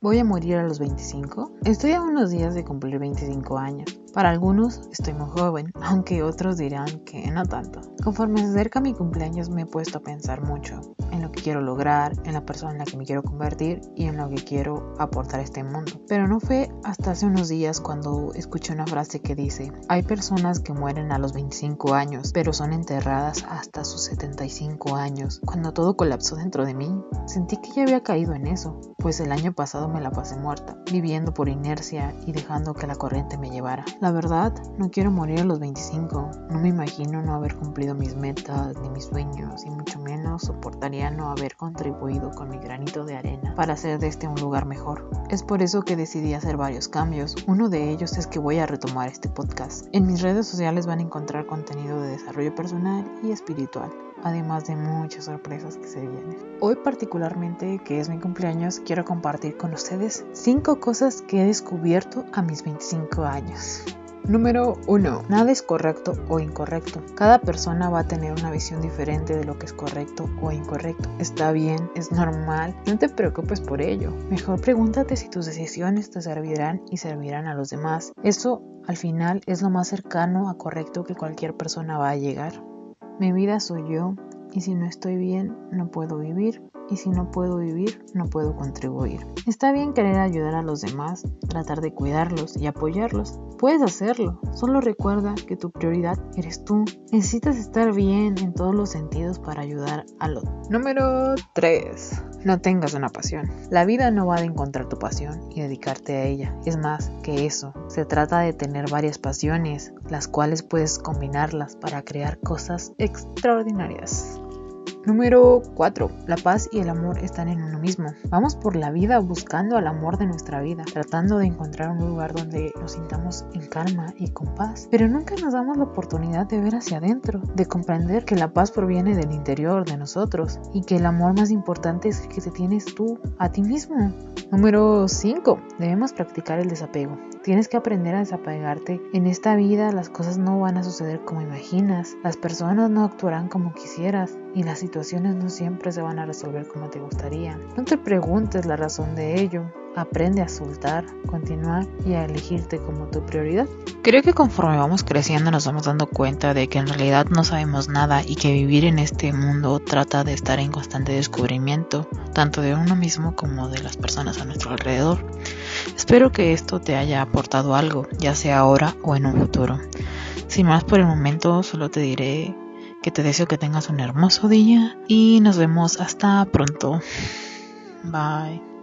¿Voy a morir a los 25? Estoy a unos días de cumplir 25 años. Para algunos estoy muy joven, aunque otros dirán que no tanto. Conforme se acerca mi cumpleaños me he puesto a pensar mucho en lo que quiero lograr, en la persona en la que me quiero convertir y en lo que quiero aportar a este mundo. Pero no fue hasta hace unos días cuando escuché una frase que dice, hay personas que mueren a los 25 años, pero son enterradas hasta sus 75 años. Cuando todo colapsó dentro de mí, sentí que ya había caído en eso, pues el año pasado me la pasé muerta, viviendo por inercia y dejando que la corriente me llevara. La verdad, no quiero morir a los 25, no me imagino no haber cumplido mis metas ni mis sueños y mucho menos soportaría no haber contribuido con mi granito de arena para hacer de este un lugar mejor. Es por eso que decidí hacer varios cambios, uno de ellos es que voy a retomar este podcast. En mis redes sociales van a encontrar contenido de desarrollo personal y espiritual además de muchas sorpresas que se vienen. Hoy particularmente, que es mi cumpleaños, quiero compartir con ustedes 5 cosas que he descubierto a mis 25 años. Número 1. Nada es correcto o incorrecto. Cada persona va a tener una visión diferente de lo que es correcto o incorrecto. Está bien, es normal, no te preocupes por ello. Mejor pregúntate si tus decisiones te servirán y servirán a los demás. Eso al final es lo más cercano a correcto que cualquier persona va a llegar. Mi vida soy yo y si no estoy bien no puedo vivir y si no puedo vivir, no puedo contribuir. Está bien querer ayudar a los demás, tratar de cuidarlos y apoyarlos. Puedes hacerlo, solo recuerda que tu prioridad eres tú. Necesitas estar bien en todos los sentidos para ayudar a los. Número 3. No tengas una pasión. La vida no va de encontrar tu pasión y dedicarte a ella. Es más que eso. Se trata de tener varias pasiones, las cuales puedes combinarlas para crear cosas extraordinarias. Número 4. La paz y el amor están en uno mismo. Vamos por la vida buscando el amor de nuestra vida, tratando de encontrar un lugar donde nos sintamos en calma y con paz. Pero nunca nos damos la oportunidad de ver hacia adentro, de comprender que la paz proviene del interior de nosotros y que el amor más importante es el que te tienes tú a ti mismo. Número 5. Debemos practicar el desapego. Tienes que aprender a desapegarte. En esta vida las cosas no van a suceder como imaginas, las personas no actuarán como quisieras y las situaciones no siempre se van a resolver como te gustaría. No te preguntes la razón de ello. Aprende a soltar, continuar y a elegirte como tu prioridad. Creo que conforme vamos creciendo nos vamos dando cuenta de que en realidad no sabemos nada y que vivir en este mundo trata de estar en constante descubrimiento, tanto de uno mismo como de las personas a nuestro alrededor. Espero que esto te haya aportado algo, ya sea ahora o en un futuro. Sin más por el momento, solo te diré que te deseo que tengas un hermoso día y nos vemos hasta pronto. Bye.